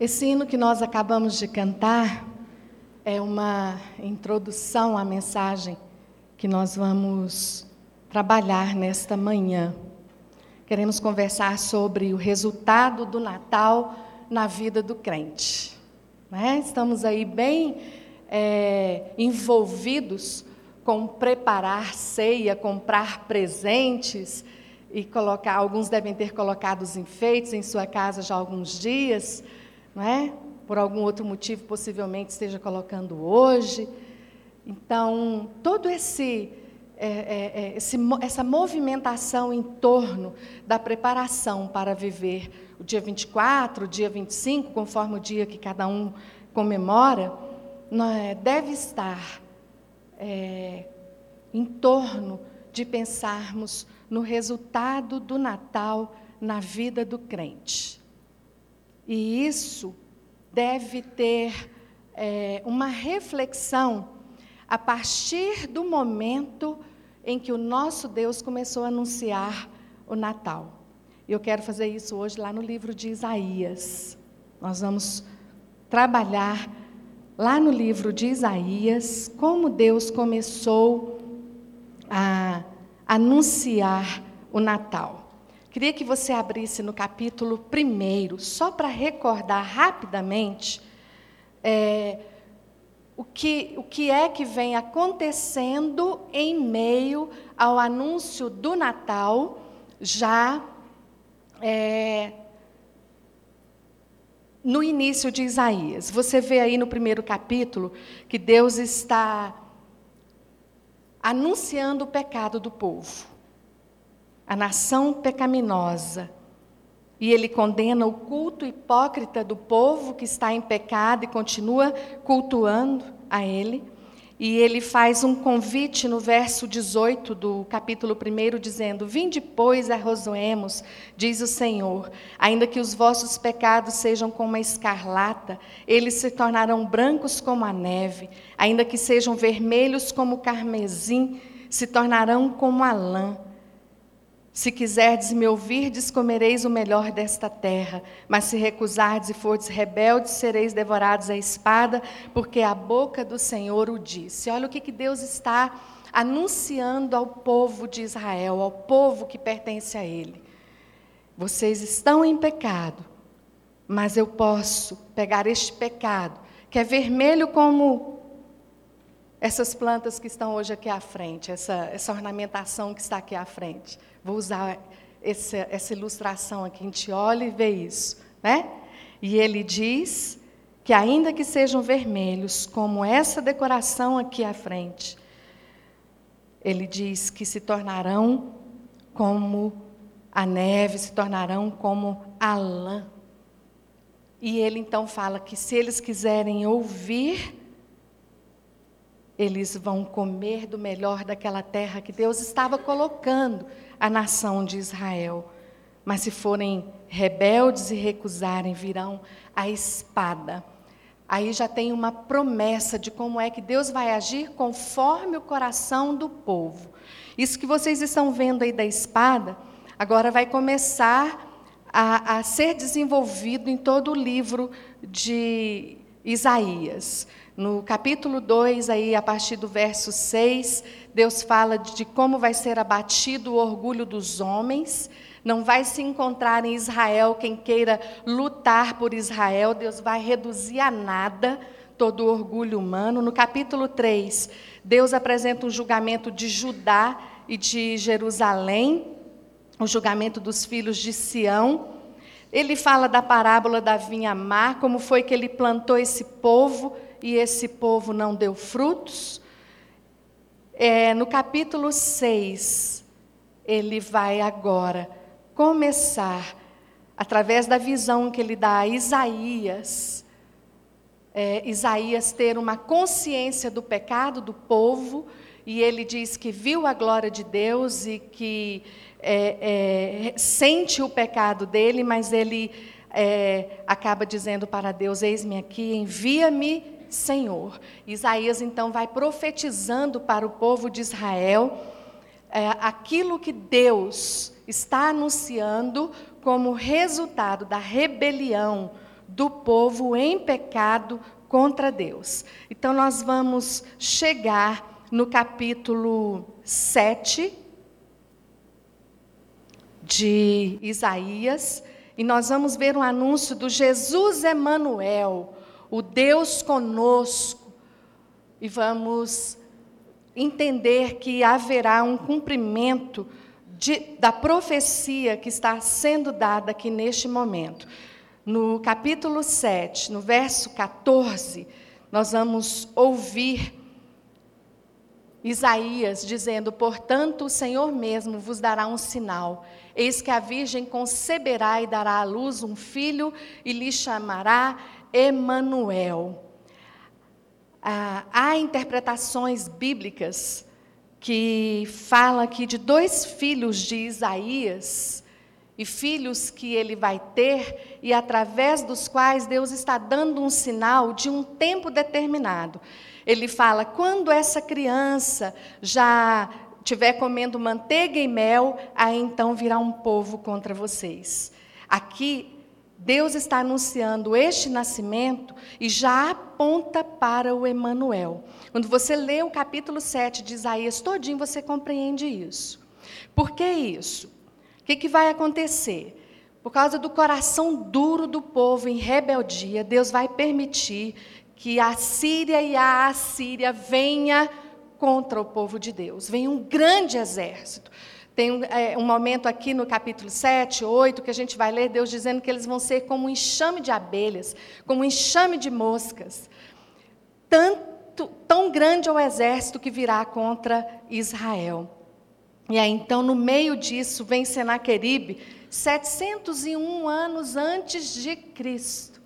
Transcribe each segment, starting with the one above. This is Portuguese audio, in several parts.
Esse hino que nós acabamos de cantar é uma introdução à mensagem que nós vamos trabalhar nesta manhã. Queremos conversar sobre o resultado do Natal na vida do crente. Né? Estamos aí bem é, envolvidos com preparar ceia, comprar presentes e colocar. Alguns devem ter colocado os enfeites em sua casa já há alguns dias não é? Por algum outro motivo, possivelmente esteja colocando hoje. Então, todo esse, é, é, é esse, essa movimentação em torno da preparação para viver o dia 24, o dia 25, conforme o dia que cada um comemora, é, deve estar é, em torno de pensarmos no resultado do Natal na vida do crente. E isso deve ter é, uma reflexão a partir do momento em que o nosso Deus começou a anunciar o Natal. Eu quero fazer isso hoje lá no livro de Isaías. Nós vamos trabalhar lá no livro de Isaías como Deus começou a anunciar o Natal. Queria que você abrisse no capítulo 1, só para recordar rapidamente é, o, que, o que é que vem acontecendo em meio ao anúncio do Natal, já é, no início de Isaías. Você vê aí no primeiro capítulo que Deus está anunciando o pecado do povo a nação pecaminosa. E ele condena o culto hipócrita do povo que está em pecado e continua cultuando a ele. E ele faz um convite no verso 18 do capítulo 1, dizendo: Vinde, pois, arrozoemos, diz o Senhor, ainda que os vossos pecados sejam como a escarlata, eles se tornarão brancos como a neve, ainda que sejam vermelhos como o carmesim, se tornarão como a lã. Se quiserdes me ouvirdes, comereis o melhor desta terra. Mas se recusardes e fordes rebeldes, sereis devorados à espada, porque a boca do Senhor o disse. Olha o que, que Deus está anunciando ao povo de Israel, ao povo que pertence a Ele. Vocês estão em pecado, mas eu posso pegar este pecado, que é vermelho como essas plantas que estão hoje aqui à frente, essa, essa ornamentação que está aqui à frente. Vou usar essa, essa ilustração aqui, a gente olha e vê isso. Né? E ele diz que, ainda que sejam vermelhos, como essa decoração aqui à frente, ele diz que se tornarão como a neve, se tornarão como a lã. E ele então fala que se eles quiserem ouvir eles vão comer do melhor daquela terra que Deus estava colocando a nação de Israel. Mas se forem rebeldes e recusarem, virão a espada. Aí já tem uma promessa de como é que Deus vai agir conforme o coração do povo. Isso que vocês estão vendo aí da espada, agora vai começar a, a ser desenvolvido em todo o livro de Isaías. No capítulo 2, aí, a partir do verso 6, Deus fala de como vai ser abatido o orgulho dos homens. Não vai se encontrar em Israel quem queira lutar por Israel. Deus vai reduzir a nada todo o orgulho humano. No capítulo 3, Deus apresenta um julgamento de Judá e de Jerusalém, o julgamento dos filhos de Sião. Ele fala da parábola da vinha má, como foi que ele plantou esse povo e esse povo não deu frutos. É, no capítulo 6, ele vai agora começar, através da visão que ele dá a Isaías, é, Isaías ter uma consciência do pecado do povo, e ele diz que viu a glória de Deus e que é, é sente o pecado dele, mas ele é, acaba dizendo para Deus: Eis-me aqui, envia-me Senhor. Isaías então vai profetizando para o povo de Israel é, aquilo que Deus está anunciando como resultado da rebelião do povo em pecado contra Deus. Então, nós vamos chegar no capítulo 7 de Isaías, e nós vamos ver um anúncio do Jesus Emanuel, o Deus conosco, e vamos entender que haverá um cumprimento de, da profecia que está sendo dada aqui neste momento. No capítulo 7, no verso 14, nós vamos ouvir Isaías dizendo: Portanto, o Senhor mesmo vos dará um sinal. Eis que a Virgem conceberá e dará à luz um filho e lhe chamará Emanuel. Ah, há interpretações bíblicas que falam aqui de dois filhos de Isaías e filhos que ele vai ter e através dos quais Deus está dando um sinal de um tempo determinado. Ele fala: quando essa criança já estiver comendo manteiga e mel, aí então virá um povo contra vocês. Aqui Deus está anunciando este nascimento e já aponta para o Emanuel. Quando você lê o capítulo 7 de Isaías todinho, você compreende isso. Por que isso? O que, que vai acontecer? Por causa do coração duro do povo em rebeldia, Deus vai permitir que a Síria e a Assíria venha contra o povo de Deus. Vem um grande exército. Tem é, um momento aqui no capítulo 7, 8, que a gente vai ler Deus dizendo que eles vão ser como um enxame de abelhas, como um enxame de moscas. Tanto, tão grande é o exército que virá contra Israel. E aí, então, no meio disso, vem Senaqueribe, 701 anos antes de Cristo,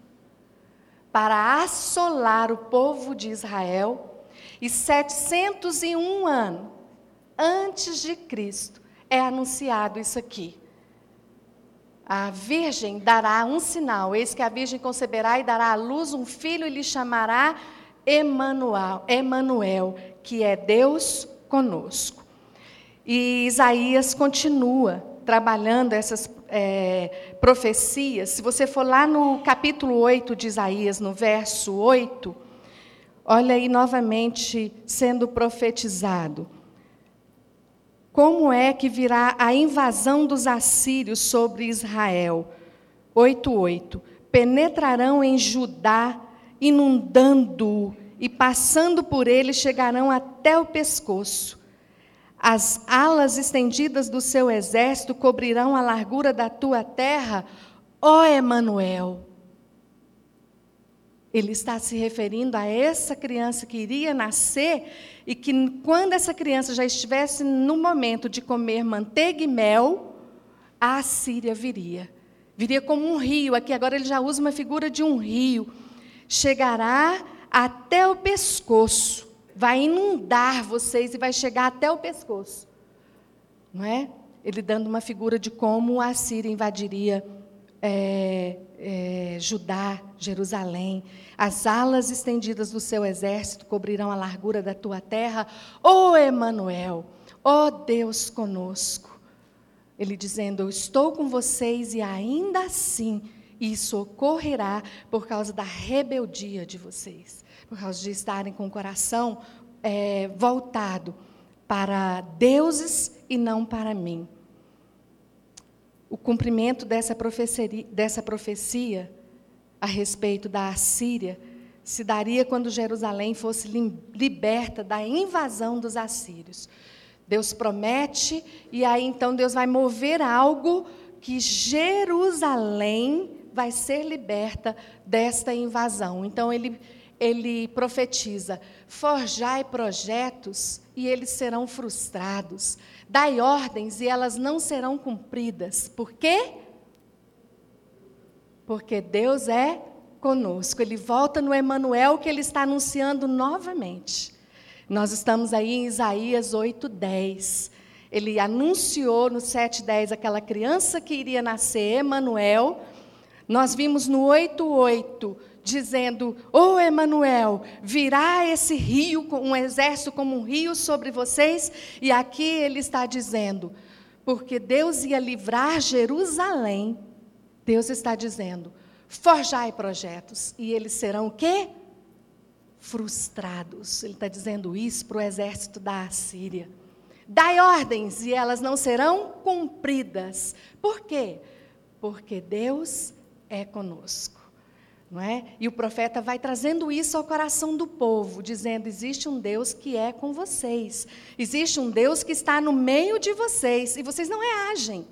para assolar o povo de Israel, e 701 anos antes de Cristo, é anunciado isso aqui. A virgem dará um sinal, eis que a virgem conceberá e dará à luz um filho e lhe chamará Emanuel, Emanuel, que é Deus conosco. E Isaías continua trabalhando essas é, profecias. Se você for lá no capítulo 8 de Isaías, no verso 8, olha aí novamente sendo profetizado. Como é que virá a invasão dos assírios sobre Israel? 8:8. Penetrarão em Judá, inundando-o, e passando por ele chegarão até o pescoço. As alas estendidas do seu exército cobrirão a largura da tua terra, ó Emanuel. Ele está se referindo a essa criança que iria nascer e que, quando essa criança já estivesse no momento de comer manteiga e mel, a Assíria viria. Viria como um rio. Aqui agora ele já usa uma figura de um rio. Chegará até o pescoço. Vai inundar vocês e vai chegar até o pescoço. Não é? Ele dando uma figura de como a Síria invadiria é, é, Judá, Jerusalém. As alas estendidas do seu exército cobrirão a largura da tua terra. Ó oh, Emanuel, ó oh, Deus conosco. Ele dizendo: Eu estou com vocês e ainda assim isso ocorrerá por causa da rebeldia de vocês, por causa de estarem com o coração é, voltado para deuses e não para mim o cumprimento dessa profecia, dessa profecia a respeito da Assíria se daria quando Jerusalém fosse liberta da invasão dos assírios. Deus promete, e aí então Deus vai mover algo que Jerusalém vai ser liberta desta invasão. Então ele, ele profetiza: forjai projetos e eles serão frustrados. Dai ordens e elas não serão cumpridas. Por quê? Porque Deus é conosco. Ele volta no Emanuel que ele está anunciando novamente. Nós estamos aí em Isaías 8:10. Ele anunciou no 7:10 aquela criança que iria nascer, Emanuel. Nós vimos no 8:8 dizendo: "Ô oh, Emanuel, virá esse rio, um exército como um rio sobre vocês". E aqui ele está dizendo: porque Deus ia livrar Jerusalém. Deus está dizendo: forjai projetos, e eles serão o quê? Frustrados. Ele está dizendo isso para o exército da Assíria. Dai ordens e elas não serão cumpridas. Por quê? Porque Deus é conosco. Não é? E o profeta vai trazendo isso ao coração do povo, dizendo: existe um Deus que é com vocês, existe um Deus que está no meio de vocês, e vocês não reagem.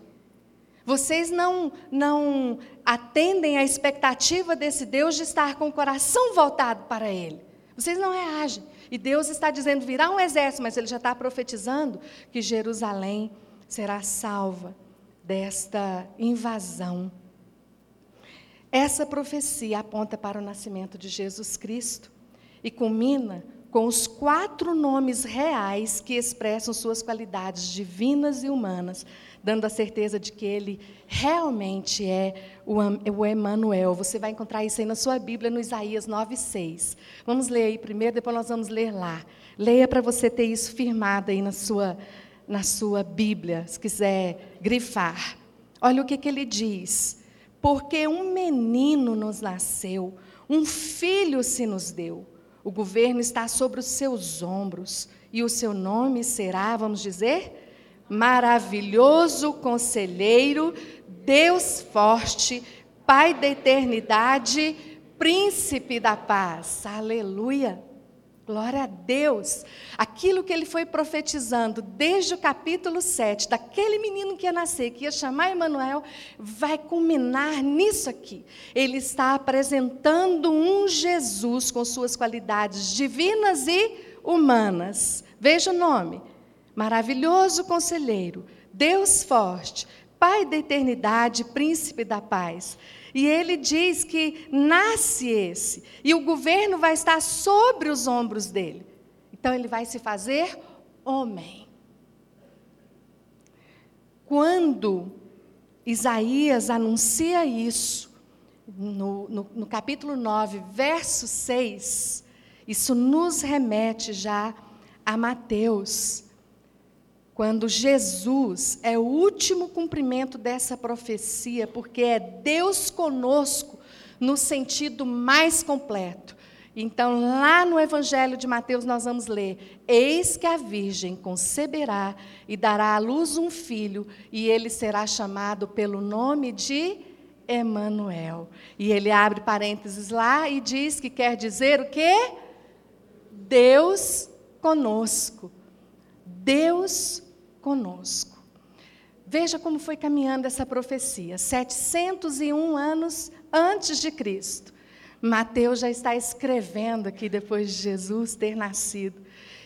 Vocês não, não atendem à expectativa desse Deus de estar com o coração voltado para Ele. Vocês não reagem. E Deus está dizendo: virá um exército, mas Ele já está profetizando que Jerusalém será salva desta invasão. Essa profecia aponta para o nascimento de Jesus Cristo e culmina com os quatro nomes reais que expressam suas qualidades divinas e humanas, dando a certeza de que ele realmente é o Emanuel. Você vai encontrar isso aí na sua Bíblia, no Isaías 9:6. Vamos ler aí primeiro, depois nós vamos ler lá. Leia para você ter isso firmado aí na sua na sua Bíblia, se quiser grifar. Olha o que, que ele diz porque um menino nos nasceu, um filho se nos deu. O governo está sobre os seus ombros, e o seu nome será, vamos dizer, maravilhoso conselheiro, Deus forte, Pai da eternidade, príncipe da paz. Aleluia. Glória a Deus. Aquilo que ele foi profetizando desde o capítulo 7, daquele menino que ia nascer, que ia chamar Emanuel, vai culminar nisso aqui. Ele está apresentando um Jesus com suas qualidades divinas e humanas. Veja o nome: Maravilhoso Conselheiro, Deus forte, Pai da eternidade, Príncipe da paz. E ele diz que nasce esse, e o governo vai estar sobre os ombros dele. Então ele vai se fazer homem. Quando Isaías anuncia isso, no, no, no capítulo 9, verso 6, isso nos remete já a Mateus quando Jesus é o último cumprimento dessa profecia, porque é Deus conosco no sentido mais completo. Então, lá no Evangelho de Mateus, nós vamos ler: Eis que a Virgem conceberá e dará à luz um filho, e ele será chamado pelo nome de Emanuel. E ele abre parênteses lá e diz que quer dizer o quê? Deus conosco. Deus conosco. Veja como foi caminhando essa profecia. 701 anos antes de Cristo. Mateus já está escrevendo aqui depois de Jesus ter nascido.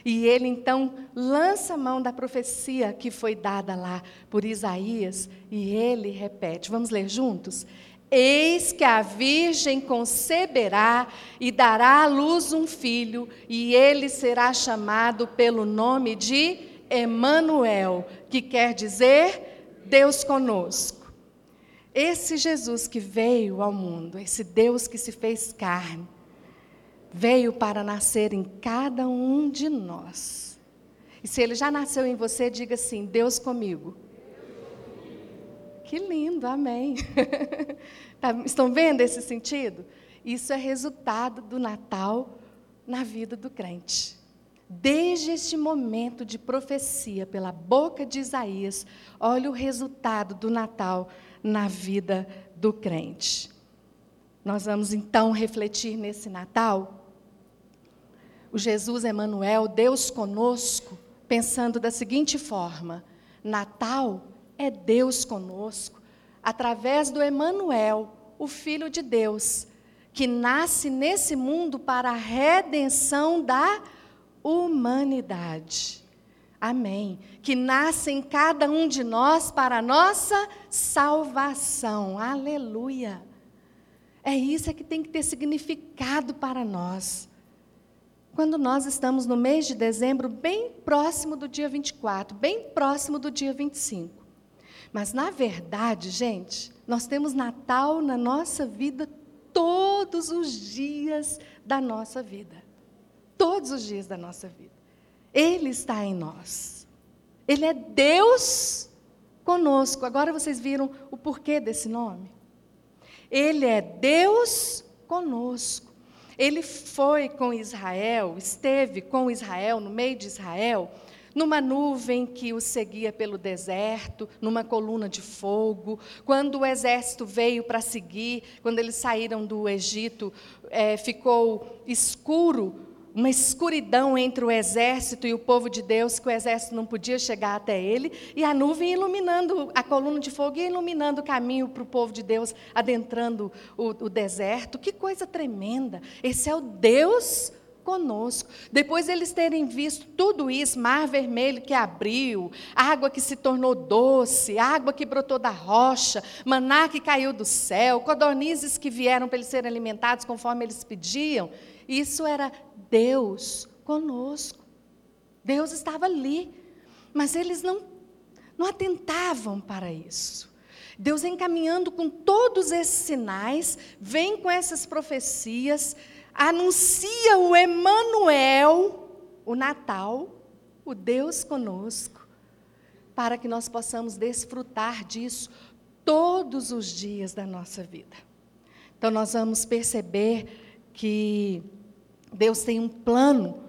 E ele então lança a mão da profecia que foi dada lá por Isaías e ele repete. Vamos ler juntos? Eis que a virgem conceberá e dará à luz um filho, e ele será chamado pelo nome de Emanuel, que quer dizer Deus conosco. Esse Jesus que veio ao mundo, esse Deus que se fez carne, veio para nascer em cada um de nós. E se ele já nasceu em você, diga assim: Deus comigo. Que lindo, amém. tá, estão vendo esse sentido? Isso é resultado do Natal na vida do crente. Desde este momento de profecia pela boca de Isaías, olha o resultado do Natal na vida do crente. Nós vamos então refletir nesse Natal o Jesus Emanuel, Deus conosco, pensando da seguinte forma: Natal é Deus conosco, através do Emanuel, o filho de Deus, que nasce nesse mundo para a redenção da. Amém. Que nasce em cada um de nós para a nossa salvação. Aleluia. É isso que tem que ter significado para nós. Quando nós estamos no mês de dezembro, bem próximo do dia 24, bem próximo do dia 25. Mas, na verdade, gente, nós temos Natal na nossa vida todos os dias da nossa vida todos os dias da nossa vida. Ele está em nós. Ele é Deus conosco. Agora vocês viram o porquê desse nome? Ele é Deus conosco. Ele foi com Israel, esteve com Israel, no meio de Israel, numa nuvem que o seguia pelo deserto, numa coluna de fogo. Quando o exército veio para seguir, quando eles saíram do Egito, é, ficou escuro, uma escuridão entre o exército e o povo de Deus, que o exército não podia chegar até ele, e a nuvem iluminando, a coluna de fogo ia iluminando o caminho para o povo de Deus, adentrando o, o deserto. Que coisa tremenda! Esse é o Deus conosco. Depois eles terem visto tudo isso, mar vermelho que abriu, água que se tornou doce, água que brotou da rocha, maná que caiu do céu, codornizes que vieram para eles serem alimentados conforme eles pediam. Isso era Deus conosco. Deus estava ali, mas eles não, não atentavam para isso. Deus encaminhando com todos esses sinais, vem com essas profecias, anuncia o Emanuel, o Natal, o Deus conosco, para que nós possamos desfrutar disso todos os dias da nossa vida. Então nós vamos perceber que Deus tem um plano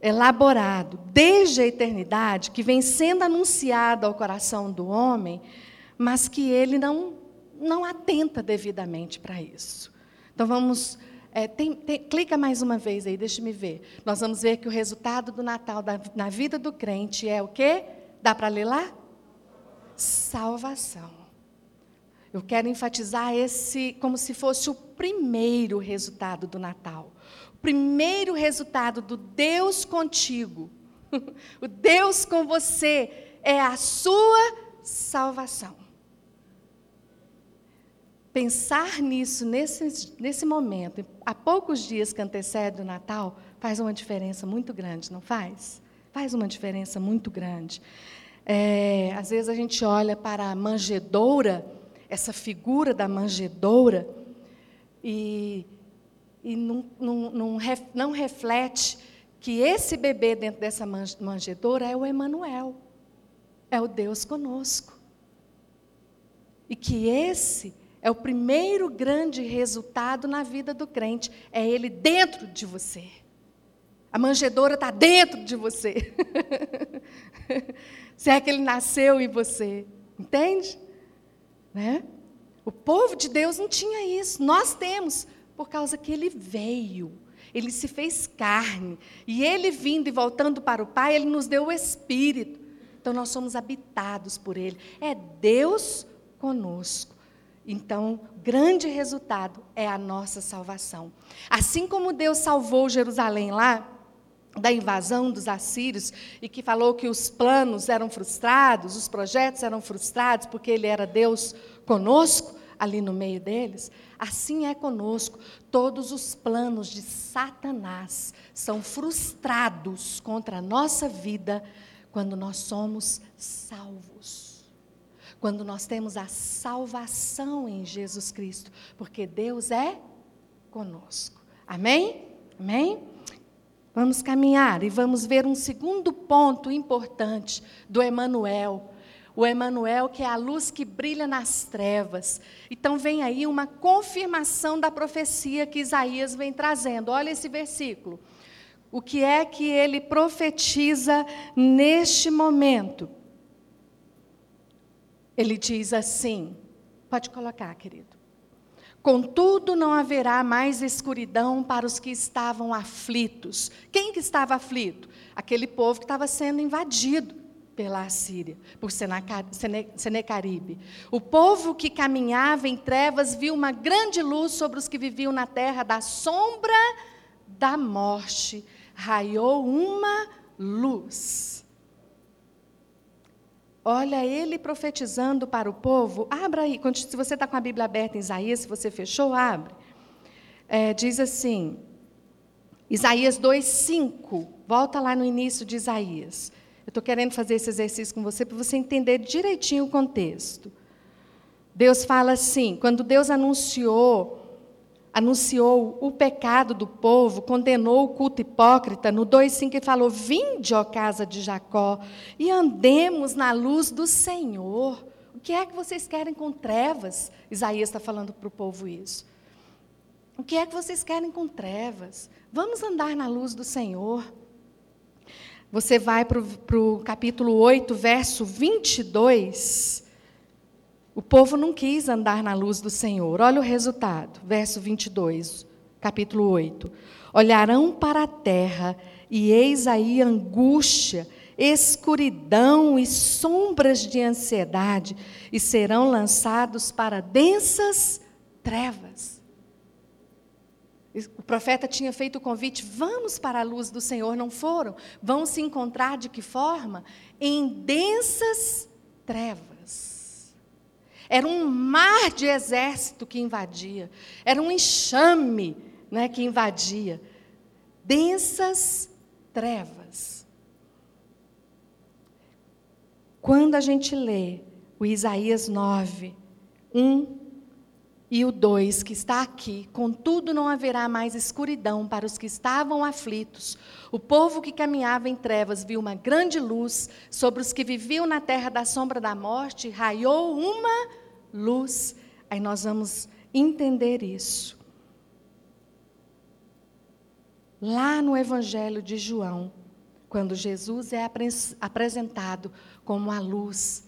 elaborado desde a eternidade que vem sendo anunciado ao coração do homem, mas que ele não não atenta devidamente para isso. Então vamos é, tem, tem, clica mais uma vez aí, deixa me ver. Nós vamos ver que o resultado do Natal da, na vida do crente é o quê? Dá para ler lá? Salvação. Eu quero enfatizar esse como se fosse o primeiro resultado do Natal. O primeiro resultado do Deus contigo. o Deus com você é a sua salvação pensar nisso nesse, nesse momento, há poucos dias que antecede o Natal, faz uma diferença muito grande, não faz? Faz uma diferença muito grande. É, às vezes a gente olha para a manjedoura, essa figura da manjedoura, e, e não, não, não, não reflete que esse bebê dentro dessa manjedoura é o Emanuel, é o Deus conosco. E que esse é o primeiro grande resultado na vida do crente. É ele dentro de você. A manjedoura está dentro de você. Se é que ele nasceu em você. Entende? Né? O povo de Deus não tinha isso. Nós temos, por causa que ele veio. Ele se fez carne. E ele vindo e voltando para o Pai, ele nos deu o Espírito. Então nós somos habitados por ele. É Deus conosco. Então, grande resultado é a nossa salvação. Assim como Deus salvou Jerusalém lá da invasão dos assírios e que falou que os planos eram frustrados, os projetos eram frustrados porque ele era Deus conosco ali no meio deles, assim é conosco. Todos os planos de Satanás são frustrados contra a nossa vida quando nós somos salvos quando nós temos a salvação em Jesus Cristo, porque Deus é conosco. Amém? Amém? Vamos caminhar e vamos ver um segundo ponto importante do Emanuel. O Emanuel que é a luz que brilha nas trevas. Então vem aí uma confirmação da profecia que Isaías vem trazendo. Olha esse versículo. O que é que ele profetiza neste momento? Ele diz assim: pode colocar, querido. Contudo, não haverá mais escuridão para os que estavam aflitos. Quem que estava aflito? Aquele povo que estava sendo invadido pela Assíria, por Senecaribe. O povo que caminhava em trevas viu uma grande luz sobre os que viviam na terra da sombra da morte. Raiou uma luz. Olha ele profetizando para o povo. Abra aí, se você está com a Bíblia aberta em Isaías, se você fechou, abre. É, diz assim, Isaías 2,5. Volta lá no início de Isaías. Eu estou querendo fazer esse exercício com você para você entender direitinho o contexto. Deus fala assim: quando Deus anunciou anunciou o pecado do povo, condenou o culto hipócrita. No 2,5 ele falou: Vinde, ó casa de Jacó, e andemos na luz do Senhor. O que é que vocês querem com trevas? Isaías está falando para o povo isso. O que é que vocês querem com trevas? Vamos andar na luz do Senhor. Você vai para o capítulo 8, verso 22. O povo não quis andar na luz do Senhor. Olha o resultado, verso 22, capítulo 8. Olharão para a terra, e eis aí angústia, escuridão e sombras de ansiedade, e serão lançados para densas trevas. O profeta tinha feito o convite: vamos para a luz do Senhor, não foram? Vão se encontrar de que forma? Em densas trevas. Era um mar de exército que invadia, era um enxame né, que invadia. Densas trevas. Quando a gente lê o Isaías 9, 1 e o 2, que está aqui: Contudo, não haverá mais escuridão para os que estavam aflitos. O povo que caminhava em trevas viu uma grande luz. Sobre os que viviam na terra da sombra da morte, raiou uma luz. Aí nós vamos entender isso. Lá no Evangelho de João, quando Jesus é apresentado como a luz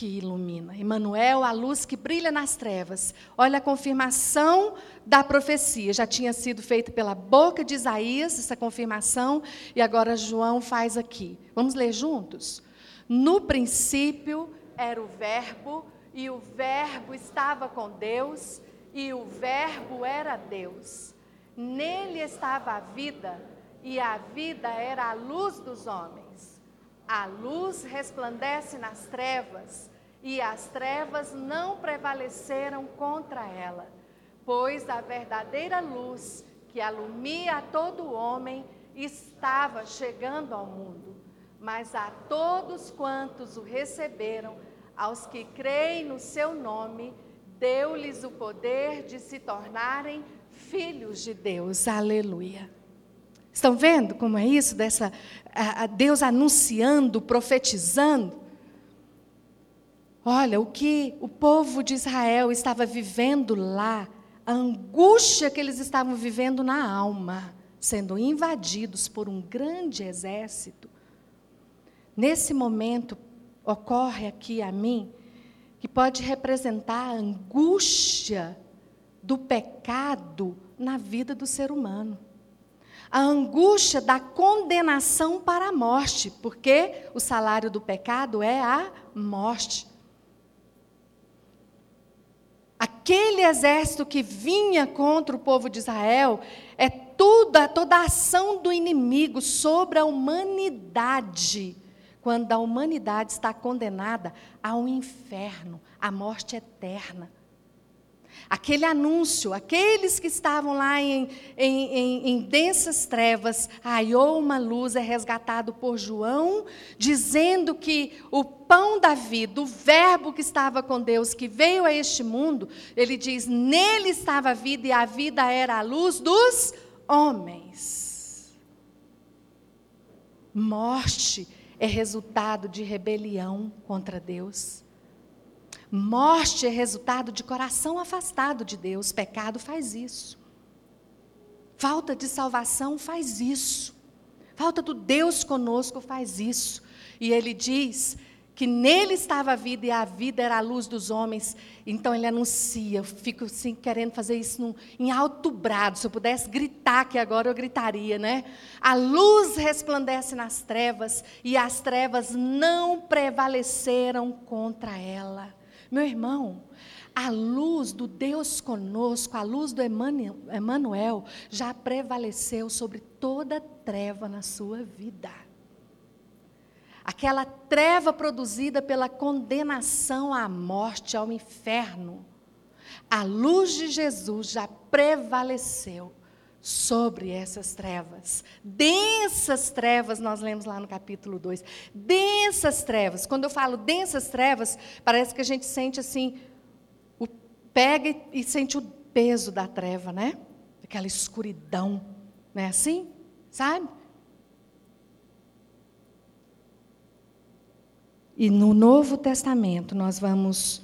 que ilumina. Emmanuel, a luz que brilha nas trevas. Olha a confirmação da profecia. Já tinha sido feita pela boca de Isaías, essa confirmação, e agora João faz aqui. Vamos ler juntos? No princípio era o Verbo, e o Verbo estava com Deus, e o Verbo era Deus. Nele estava a vida, e a vida era a luz dos homens. A luz resplandece nas trevas, e as trevas não prevaleceram contra ela, pois a verdadeira luz que alumia todo homem estava chegando ao mundo. Mas a todos quantos o receberam, aos que creem no seu nome, deu-lhes o poder de se tornarem filhos de Deus. Aleluia. Estão vendo como é isso? Dessa, a Deus anunciando, profetizando. Olha, o que o povo de Israel estava vivendo lá, a angústia que eles estavam vivendo na alma, sendo invadidos por um grande exército. Nesse momento, ocorre aqui a mim, que pode representar a angústia do pecado na vida do ser humano a angústia da condenação para a morte, porque o salário do pecado é a morte. Aquele exército que vinha contra o povo de Israel é toda, toda a ação do inimigo sobre a humanidade, quando a humanidade está condenada ao inferno, à morte eterna aquele anúncio, aqueles que estavam lá em, em, em, em densas trevas, raiou uma luz, é resgatado por João, dizendo que o pão da vida, o verbo que estava com Deus, que veio a este mundo, ele diz: nele estava a vida e a vida era a luz dos homens. Morte é resultado de rebelião contra Deus. Morte é resultado de coração afastado de Deus. Pecado faz isso. Falta de salvação faz isso. Falta do Deus conosco faz isso. E ele diz que nele estava a vida e a vida era a luz dos homens. Então ele anuncia, eu fico assim querendo fazer isso num, em alto brado. Se eu pudesse gritar que agora eu gritaria, né? A luz resplandece nas trevas e as trevas não prevaleceram contra ela. Meu irmão, a luz do Deus conosco, a luz do Emmanuel, já prevaleceu sobre toda treva na sua vida. Aquela treva produzida pela condenação à morte, ao inferno, a luz de Jesus já prevaleceu sobre essas trevas. Densas trevas, nós lemos lá no capítulo 2. Densas trevas. Quando eu falo densas trevas, parece que a gente sente assim, o, pega e, e sente o peso da treva, né? Aquela escuridão. Não é assim? Sabe? E no Novo Testamento nós vamos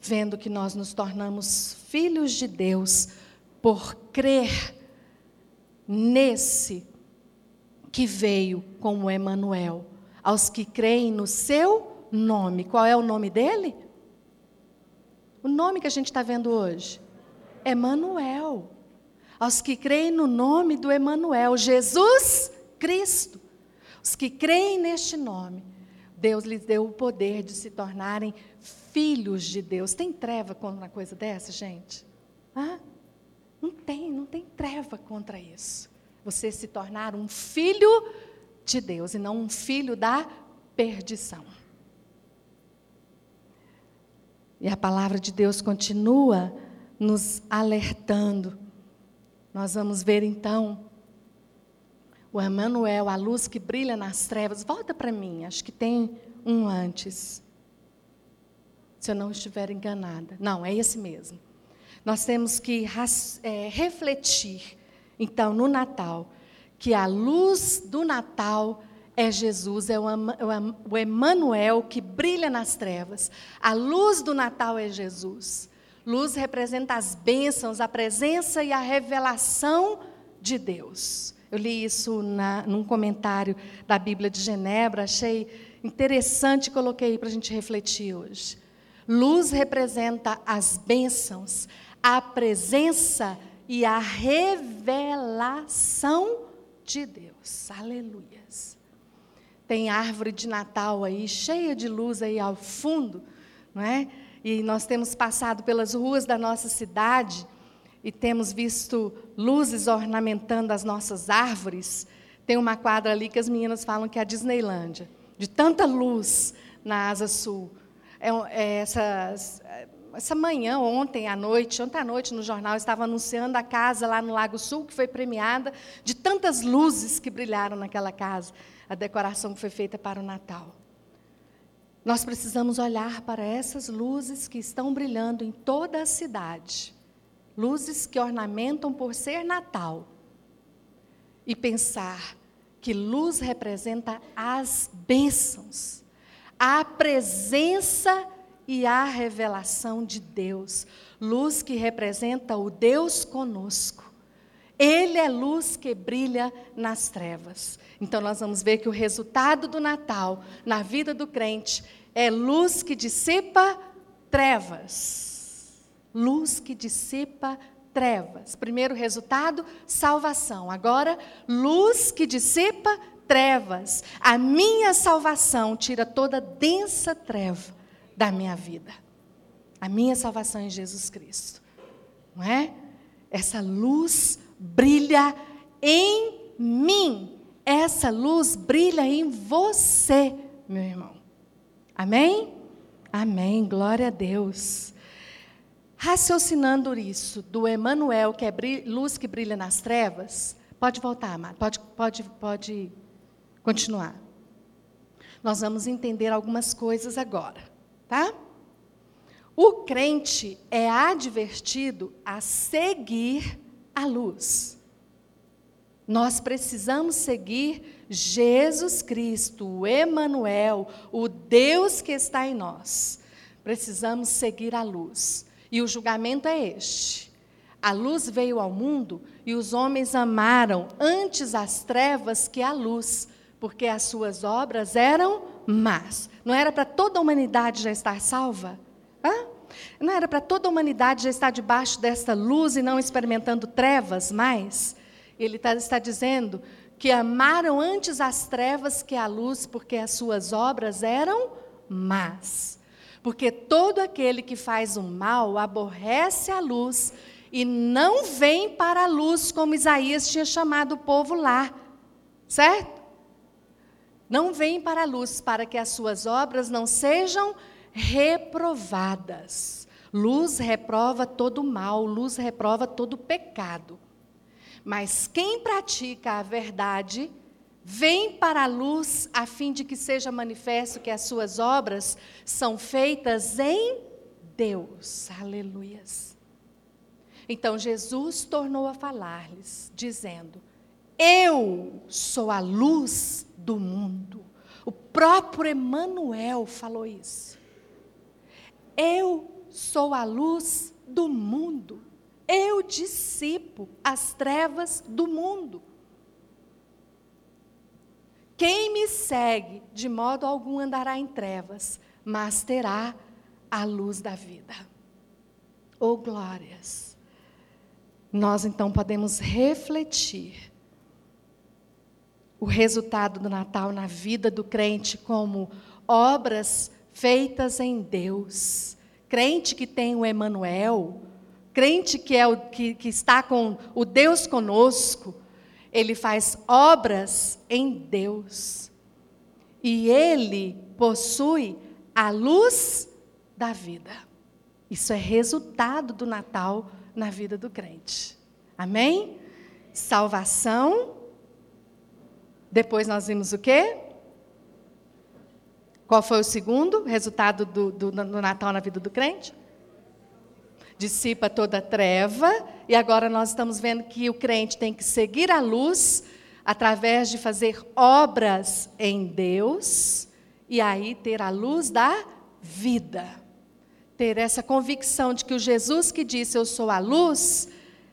vendo que nós nos tornamos filhos de Deus por crer nesse que veio como Emanuel, aos que creem no seu nome. Qual é o nome dele? O nome que a gente está vendo hoje? Emanuel. Aos que creem no nome do Emanuel, Jesus Cristo. Os que creem neste nome, Deus lhes deu o poder de se tornarem filhos de Deus. Tem treva contra uma coisa dessa, gente? Hã? Não tem, não tem treva contra isso. Você se tornar um filho de Deus e não um filho da perdição. E a palavra de Deus continua nos alertando. Nós vamos ver então o Emmanuel, a luz que brilha nas trevas. Volta para mim, acho que tem um antes. Se eu não estiver enganada. Não, é esse mesmo. Nós temos que é, refletir, então, no Natal, que a luz do Natal é Jesus, é o Emmanuel que brilha nas trevas. A luz do Natal é Jesus. Luz representa as bênçãos, a presença e a revelação de Deus. Eu li isso na, num comentário da Bíblia de Genebra, achei interessante e coloquei para a gente refletir hoje. Luz representa as bênçãos, a presença e a revelação de Deus. Aleluias. Tem árvore de Natal aí, cheia de luz aí ao fundo, não é? E nós temos passado pelas ruas da nossa cidade e temos visto luzes ornamentando as nossas árvores. Tem uma quadra ali que as meninas falam que é a Disneylândia, de tanta luz na Asa Sul. É, é essas, essa manhã, ontem à noite, ontem à noite no jornal, estava anunciando a casa lá no Lago Sul, que foi premiada, de tantas luzes que brilharam naquela casa, a decoração que foi feita para o Natal. Nós precisamos olhar para essas luzes que estão brilhando em toda a cidade, luzes que ornamentam por ser Natal, e pensar que luz representa as bênçãos, a presença e a revelação de Deus. Luz que representa o Deus conosco. Ele é luz que brilha nas trevas. Então, nós vamos ver que o resultado do Natal na vida do crente é luz que dissipa trevas. Luz que dissipa trevas. Primeiro resultado, salvação. Agora, luz que dissipa trevas. A minha salvação tira toda densa treva da minha vida. A minha salvação em Jesus Cristo. Não é? Essa luz brilha em mim. Essa luz brilha em você, meu irmão. Amém? Amém. Glória a Deus. Raciocinando isso, do Emanuel, que é luz que brilha nas trevas, pode voltar, amado. Pode, pode, pode continuar. Nós vamos entender algumas coisas agora tá? O crente é advertido a seguir a luz. Nós precisamos seguir Jesus Cristo, o Emanuel, o Deus que está em nós. Precisamos seguir a luz. E o julgamento é este: a luz veio ao mundo e os homens amaram antes as trevas que a luz, porque as suas obras eram más. Não era para toda a humanidade já estar salva? Hã? Não era para toda a humanidade já estar debaixo desta luz e não experimentando trevas mais? Ele tá, está dizendo que amaram antes as trevas que a luz, porque as suas obras eram más. Porque todo aquele que faz o mal aborrece a luz e não vem para a luz, como Isaías tinha chamado o povo lá. Certo? Não vem para a luz para que as suas obras não sejam reprovadas. Luz reprova todo mal, luz reprova todo pecado. Mas quem pratica a verdade vem para a luz a fim de que seja manifesto que as suas obras são feitas em Deus. Aleluias. Então Jesus tornou a falar-lhes, dizendo: Eu sou a luz do mundo. O próprio Emmanuel falou isso. Eu sou a luz do mundo. Eu dissipo as trevas do mundo. Quem me segue, de modo algum andará em trevas, mas terá a luz da vida. Oh glórias! Nós então podemos refletir o resultado do Natal na vida do crente como obras feitas em Deus. Crente que tem o Emanuel, crente que é o que, que está com o Deus conosco, ele faz obras em Deus. E ele possui a luz da vida. Isso é resultado do Natal na vida do crente. Amém? Salvação depois nós vimos o quê? Qual foi o segundo resultado do, do, do Natal na vida do crente? Dissipa toda treva, e agora nós estamos vendo que o crente tem que seguir a luz através de fazer obras em Deus, e aí ter a luz da vida. Ter essa convicção de que o Jesus que disse eu sou a luz,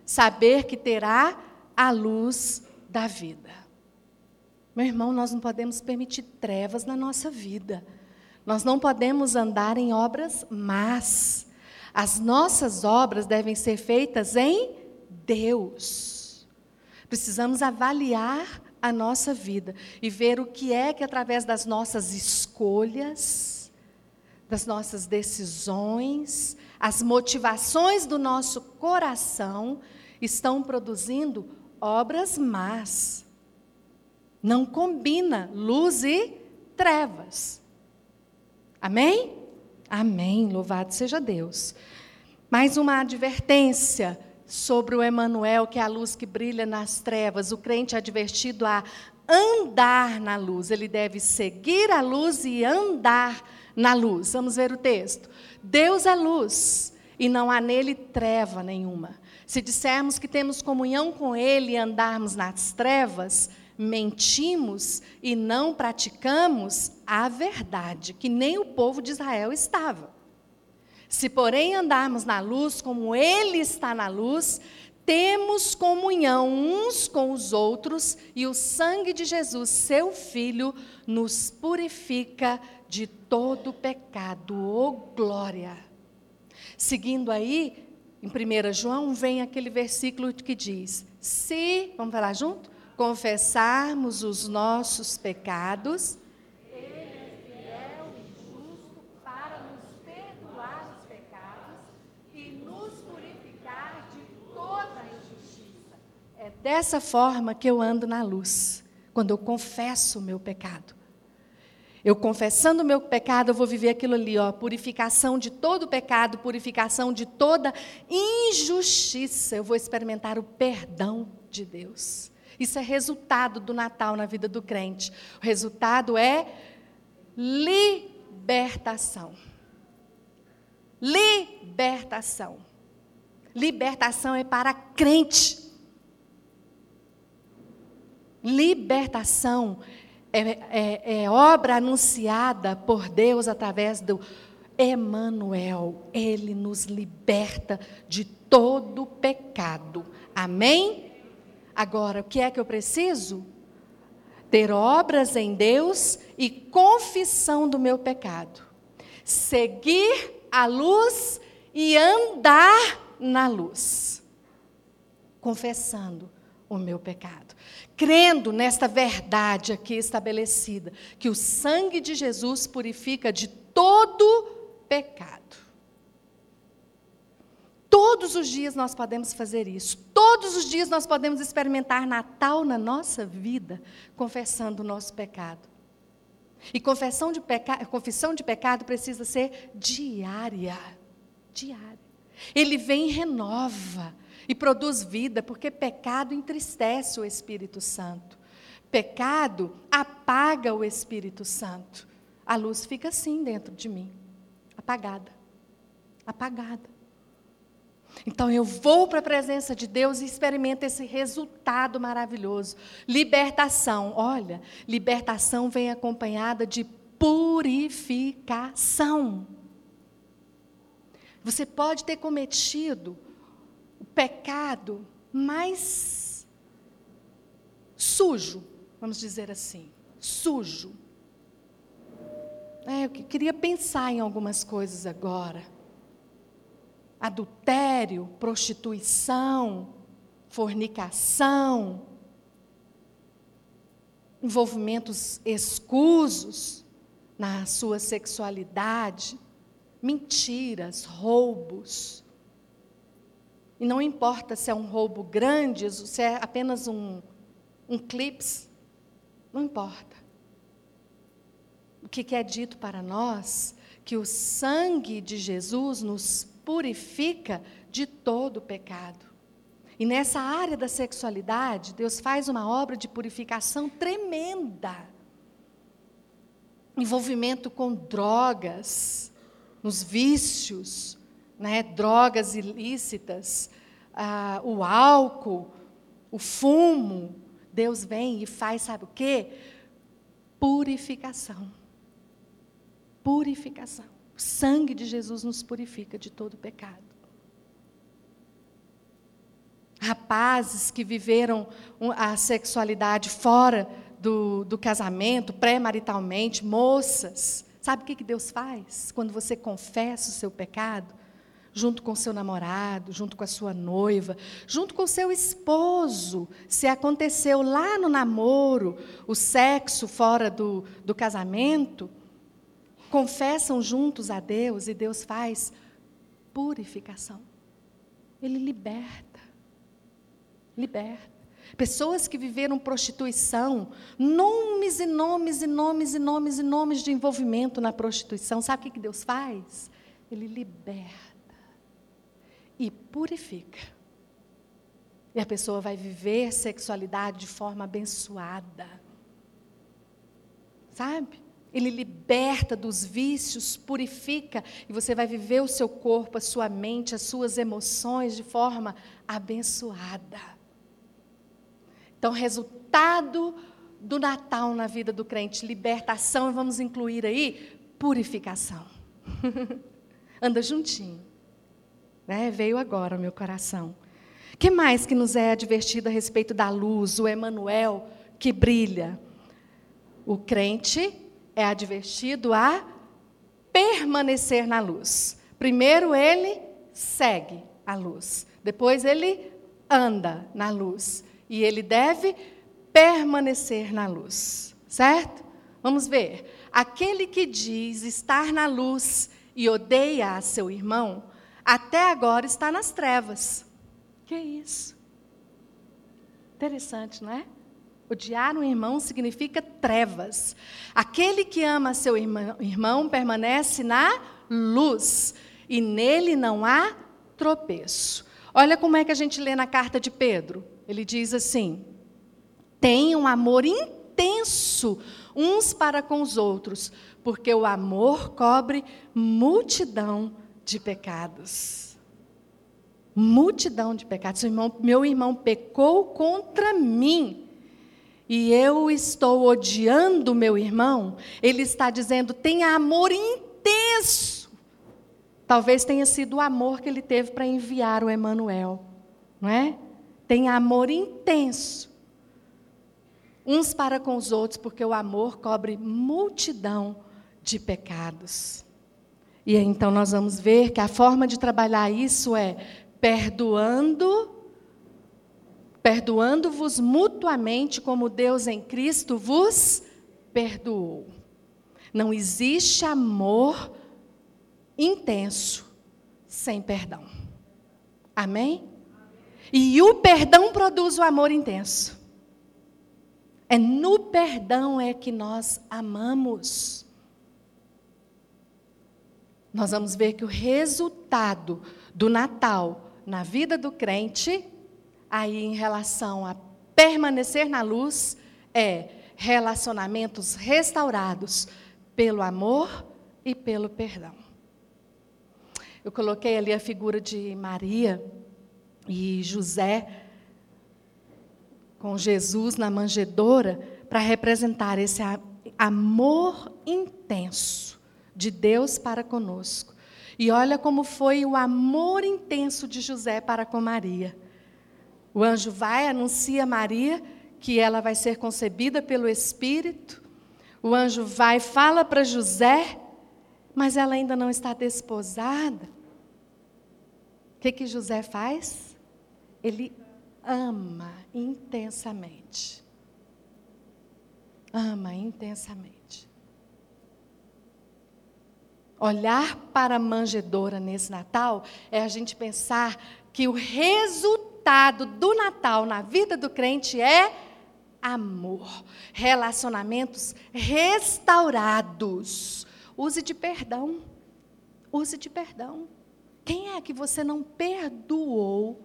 saber que terá a luz da vida. Meu irmão, nós não podemos permitir trevas na nossa vida. Nós não podemos andar em obras más. As nossas obras devem ser feitas em Deus. Precisamos avaliar a nossa vida e ver o que é que, através das nossas escolhas, das nossas decisões, as motivações do nosso coração, estão produzindo obras más. Não combina luz e trevas. Amém? Amém. Louvado seja Deus. Mais uma advertência sobre o Emanuel, que é a luz que brilha nas trevas. O crente é advertido a andar na luz. Ele deve seguir a luz e andar na luz. Vamos ver o texto. Deus é luz e não há nele treva nenhuma. Se dissermos que temos comunhão com ele e andarmos nas trevas, mentimos e não praticamos a verdade, que nem o povo de Israel estava. Se, porém, andarmos na luz como Ele está na luz, temos comunhão uns com os outros e o sangue de Jesus, seu Filho, nos purifica de todo pecado. Oh, glória! Seguindo aí, em 1 João, vem aquele versículo que diz: Se, vamos falar junto? Confessarmos os nossos pecados. É dessa forma que eu ando na luz, quando eu confesso o meu pecado. Eu confessando o meu pecado, eu vou viver aquilo ali, ó, purificação de todo pecado, purificação de toda injustiça. Eu vou experimentar o perdão de Deus. Isso é resultado do Natal na vida do crente. O resultado é libertação. Libertação. Libertação é para crente. Libertação é, é, é obra anunciada por Deus através do Emanuel. Ele nos liberta de todo pecado. Amém? Agora, o que é que eu preciso? Ter obras em Deus e confissão do meu pecado. Seguir a luz e andar na luz. Confessando o meu pecado. Crendo nesta verdade aqui estabelecida, que o sangue de Jesus purifica de todo pecado. Todos os dias nós podemos fazer isso. Todos os dias nós podemos experimentar Natal na nossa vida, confessando o nosso pecado. E confissão de, peca... confissão de pecado precisa ser diária. Diária. Ele vem e renova e produz vida, porque pecado entristece o Espírito Santo. Pecado apaga o Espírito Santo. A luz fica assim dentro de mim, apagada. Apagada. Então eu vou para a presença de Deus e experimento esse resultado maravilhoso. Libertação. Olha, libertação vem acompanhada de purificação. Você pode ter cometido o pecado mais sujo, vamos dizer assim, sujo. É, eu queria pensar em algumas coisas agora adultério, prostituição, fornicação, envolvimentos escusos na sua sexualidade, mentiras, roubos. E não importa se é um roubo grande, se é apenas um, um clips, não importa. O que é dito para nós que o sangue de Jesus nos purifica de todo pecado. E nessa área da sexualidade, Deus faz uma obra de purificação tremenda. Envolvimento com drogas, nos vícios, né, drogas ilícitas, ah, o álcool, o fumo. Deus vem e faz, sabe o quê? Purificação. Purificação. O sangue de Jesus nos purifica de todo pecado. Rapazes que viveram a sexualidade fora do, do casamento, pré-maritalmente, moças. Sabe o que Deus faz quando você confessa o seu pecado? Junto com seu namorado, junto com a sua noiva, junto com seu esposo. Se aconteceu lá no namoro o sexo fora do, do casamento, confessam juntos a Deus e Deus faz purificação. Ele liberta. Liberta. Pessoas que viveram prostituição, nomes e nomes e nomes e nomes e nomes de envolvimento na prostituição. Sabe o que Deus faz? Ele liberta e purifica. E a pessoa vai viver sexualidade de forma abençoada. Sabe? Ele liberta dos vícios, purifica, e você vai viver o seu corpo, a sua mente, as suas emoções de forma abençoada. Então, resultado do Natal na vida do crente, libertação, e vamos incluir aí purificação. Anda juntinho. Né? Veio agora o meu coração. que mais que nos é advertido a respeito da luz, o Emanuel que brilha? O crente é advertido a permanecer na luz. Primeiro ele segue a luz, depois ele anda na luz e ele deve permanecer na luz, certo? Vamos ver. Aquele que diz estar na luz e odeia a seu irmão, até agora está nas trevas. Que isso? Interessante, não é? Odiar um irmão significa trevas. Aquele que ama seu irmão, permanece na luz, e nele não há tropeço. Olha como é que a gente lê na carta de Pedro. Ele diz assim: tenham amor intenso uns para com os outros, porque o amor cobre multidão de pecados. Multidão de pecados. Irmão, meu irmão pecou contra mim e eu estou odiando meu irmão, ele está dizendo: tenha amor intenso. Talvez tenha sido o amor que ele teve para enviar o Emanuel, não é? Tenha amor intenso uns para com os outros, porque o amor cobre multidão de pecados. E então nós vamos ver que a forma de trabalhar isso é perdoando perdoando-vos mutuamente como Deus em Cristo vos perdoou. Não existe amor intenso sem perdão. Amém? E o perdão produz o amor intenso. É no perdão é que nós amamos. Nós vamos ver que o resultado do Natal na vida do crente aí em relação a permanecer na luz é relacionamentos restaurados pelo amor e pelo perdão. Eu coloquei ali a figura de Maria e José com Jesus na manjedoura para representar esse amor intenso de Deus para conosco. E olha como foi o amor intenso de José para com Maria. O anjo vai, anuncia a Maria que ela vai ser concebida pelo Espírito. O anjo vai, fala para José, mas ela ainda não está desposada. O que, que José faz? Ele ama intensamente. Ama intensamente. Olhar para a manjedoura nesse Natal é a gente pensar que o resultado do Natal na vida do crente é amor, relacionamentos restaurados. Use de perdão. Use de perdão. Quem é que você não perdoou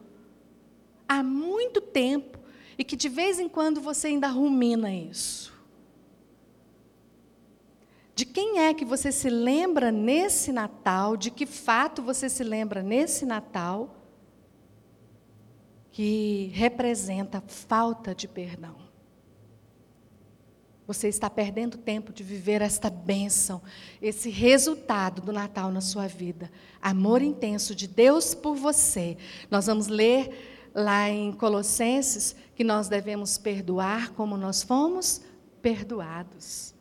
há muito tempo e que de vez em quando você ainda rumina isso? De quem é que você se lembra nesse Natal? De que fato você se lembra nesse Natal? Que representa falta de perdão. Você está perdendo tempo de viver esta bênção, esse resultado do Natal na sua vida. Amor intenso de Deus por você. Nós vamos ler lá em Colossenses que nós devemos perdoar como nós fomos perdoados.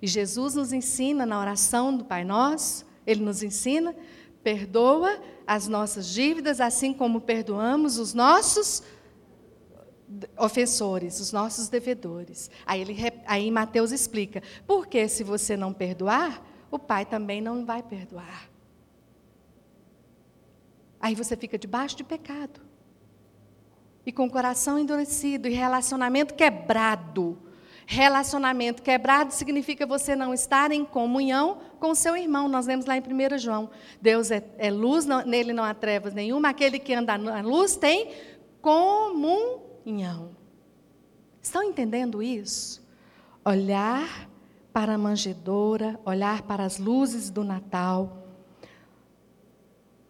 E Jesus nos ensina na oração do Pai Nosso, ele nos ensina: perdoa as nossas dívidas, assim como perdoamos os nossos ofensores, os nossos devedores. Aí, ele, aí Mateus explica: porque se você não perdoar, o Pai também não vai perdoar. Aí você fica debaixo de pecado. E com o coração endurecido e relacionamento quebrado. Relacionamento quebrado significa você não estar em comunhão com seu irmão. Nós vemos lá em 1 João. Deus é, é luz, não, nele não há trevas nenhuma. Aquele que anda na luz tem comunhão. Estão entendendo isso? Olhar para a manjedoura, olhar para as luzes do Natal,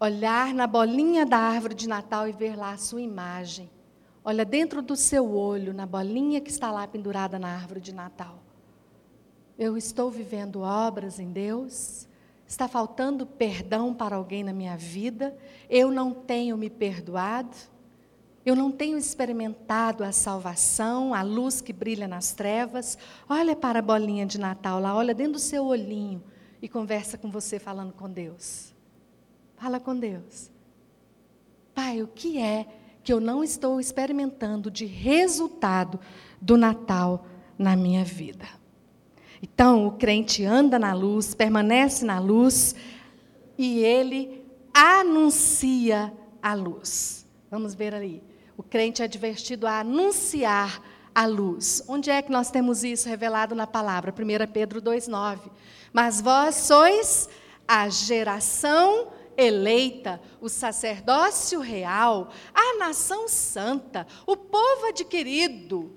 olhar na bolinha da árvore de Natal e ver lá a sua imagem Olha dentro do seu olho, na bolinha que está lá pendurada na árvore de Natal. Eu estou vivendo obras em Deus? Está faltando perdão para alguém na minha vida? Eu não tenho me perdoado? Eu não tenho experimentado a salvação, a luz que brilha nas trevas? Olha para a bolinha de Natal lá, olha dentro do seu olhinho e conversa com você falando com Deus. Fala com Deus. Pai, o que é que eu não estou experimentando de resultado do Natal na minha vida. Então, o crente anda na luz, permanece na luz e ele anuncia a luz. Vamos ver ali. O crente é advertido a anunciar a luz. Onde é que nós temos isso revelado na palavra? 1 Pedro 2,9. Mas vós sois a geração eleita, o sacerdócio real, a nação santa, o povo adquirido.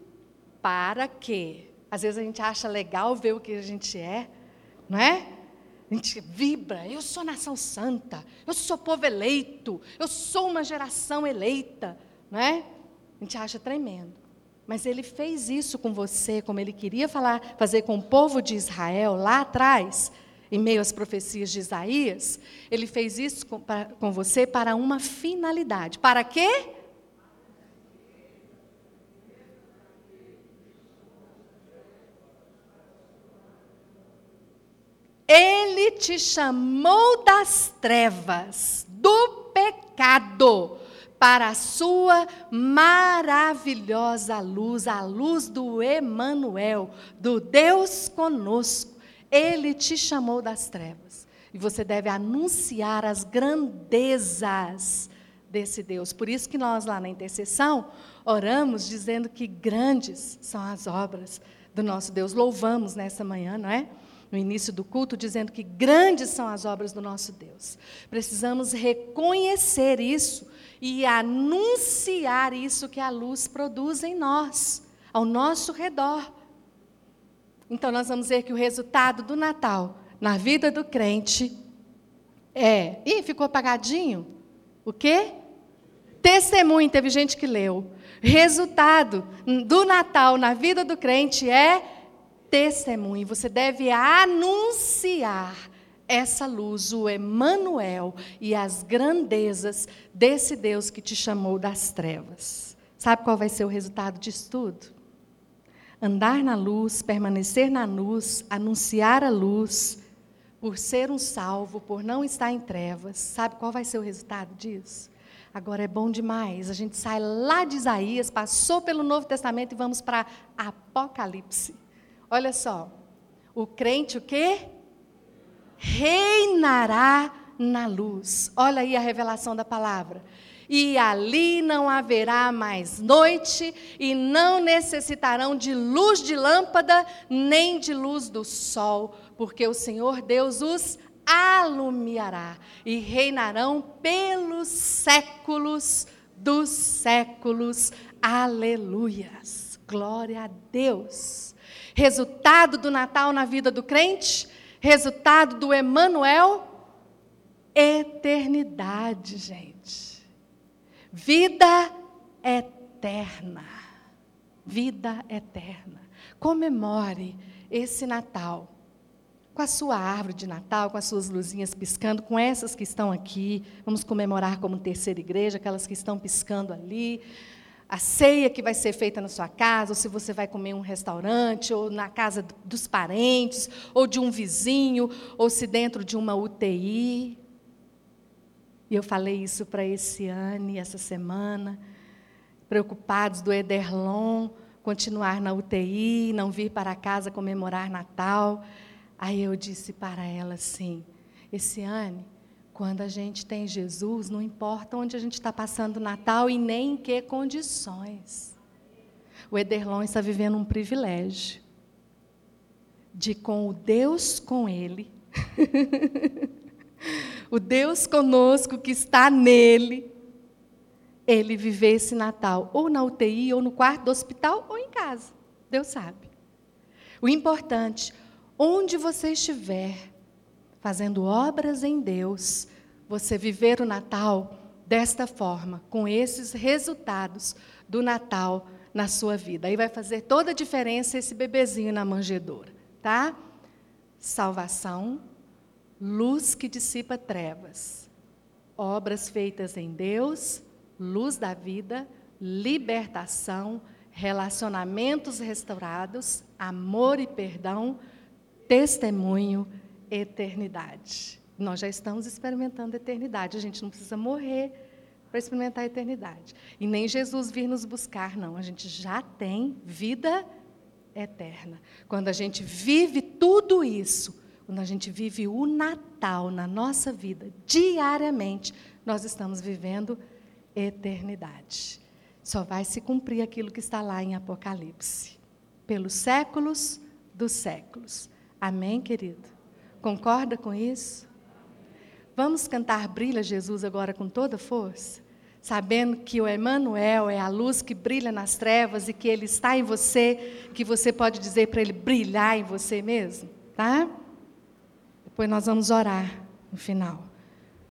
Para quê? Às vezes a gente acha legal ver o que a gente é, não é? A gente vibra, eu sou nação santa, eu sou povo eleito, eu sou uma geração eleita, não é? A gente acha tremendo. Mas ele fez isso com você, como ele queria falar, fazer com o povo de Israel lá atrás, em meio às profecias de Isaías, ele fez isso com, com você para uma finalidade. Para quê? Ele te chamou das trevas, do pecado, para a sua maravilhosa luz, a luz do Emanuel, do Deus conosco. Ele te chamou das trevas. E você deve anunciar as grandezas desse Deus. Por isso que nós lá na intercessão oramos dizendo que grandes são as obras do nosso Deus. Louvamos nessa manhã, não é? No início do culto, dizendo que grandes são as obras do nosso Deus. Precisamos reconhecer isso e anunciar isso que a luz produz em nós, ao nosso redor. Então, nós vamos ver que o resultado do Natal na vida do crente É. Ih, ficou apagadinho? O quê? Testemunho, teve gente que leu. Resultado do Natal na vida do crente é testemunho. Você deve anunciar essa luz, o Emanuel e as grandezas desse Deus que te chamou das trevas. Sabe qual vai ser o resultado disso tudo? Andar na luz, permanecer na luz, anunciar a luz, por ser um salvo, por não estar em trevas. Sabe qual vai ser o resultado disso? Agora é bom demais. A gente sai lá de Isaías, passou pelo Novo Testamento e vamos para Apocalipse. Olha só. O crente o quê? reinará na luz. Olha aí a revelação da palavra. E ali não haverá mais noite, e não necessitarão de luz de lâmpada, nem de luz do sol, porque o Senhor Deus os alumiará, e reinarão pelos séculos dos séculos. Aleluias. Glória a Deus. Resultado do Natal na vida do crente? Resultado do Emanuel? Eternidade, gente. Vida eterna. Vida eterna. Comemore esse Natal com a sua árvore de Natal, com as suas luzinhas piscando, com essas que estão aqui. Vamos comemorar como terceira igreja, aquelas que estão piscando ali a ceia que vai ser feita na sua casa, ou se você vai comer em um restaurante, ou na casa dos parentes, ou de um vizinho, ou se dentro de uma UTI. E eu falei isso para esse ano, essa semana, preocupados do Ederlon continuar na UTI, não vir para casa comemorar Natal. Aí eu disse para ela assim: esse ano quando a gente tem Jesus, não importa onde a gente está passando o Natal e nem em que condições. O Ederlon está vivendo um privilégio de, com o Deus com ele, o Deus conosco que está nele, ele viver esse Natal ou na UTI, ou no quarto do hospital, ou em casa. Deus sabe. O importante, onde você estiver, fazendo obras em Deus, você viver o Natal desta forma, com esses resultados do Natal na sua vida. Aí vai fazer toda a diferença esse bebezinho na manjedoura, tá? Salvação, luz que dissipa trevas, obras feitas em Deus, luz da vida, libertação, relacionamentos restaurados, amor e perdão, testemunho, eternidade. Nós já estamos experimentando a eternidade. A gente não precisa morrer para experimentar a eternidade. E nem Jesus vir nos buscar, não. A gente já tem vida eterna. Quando a gente vive tudo isso, quando a gente vive o Natal na nossa vida, diariamente, nós estamos vivendo eternidade. Só vai se cumprir aquilo que está lá em Apocalipse. Pelos séculos dos séculos. Amém, querido? Concorda com isso? Vamos cantar Brilha Jesus agora com toda força? Sabendo que o Emmanuel é a luz que brilha nas trevas e que ele está em você, que você pode dizer para ele brilhar em você mesmo, tá? Depois nós vamos orar no final.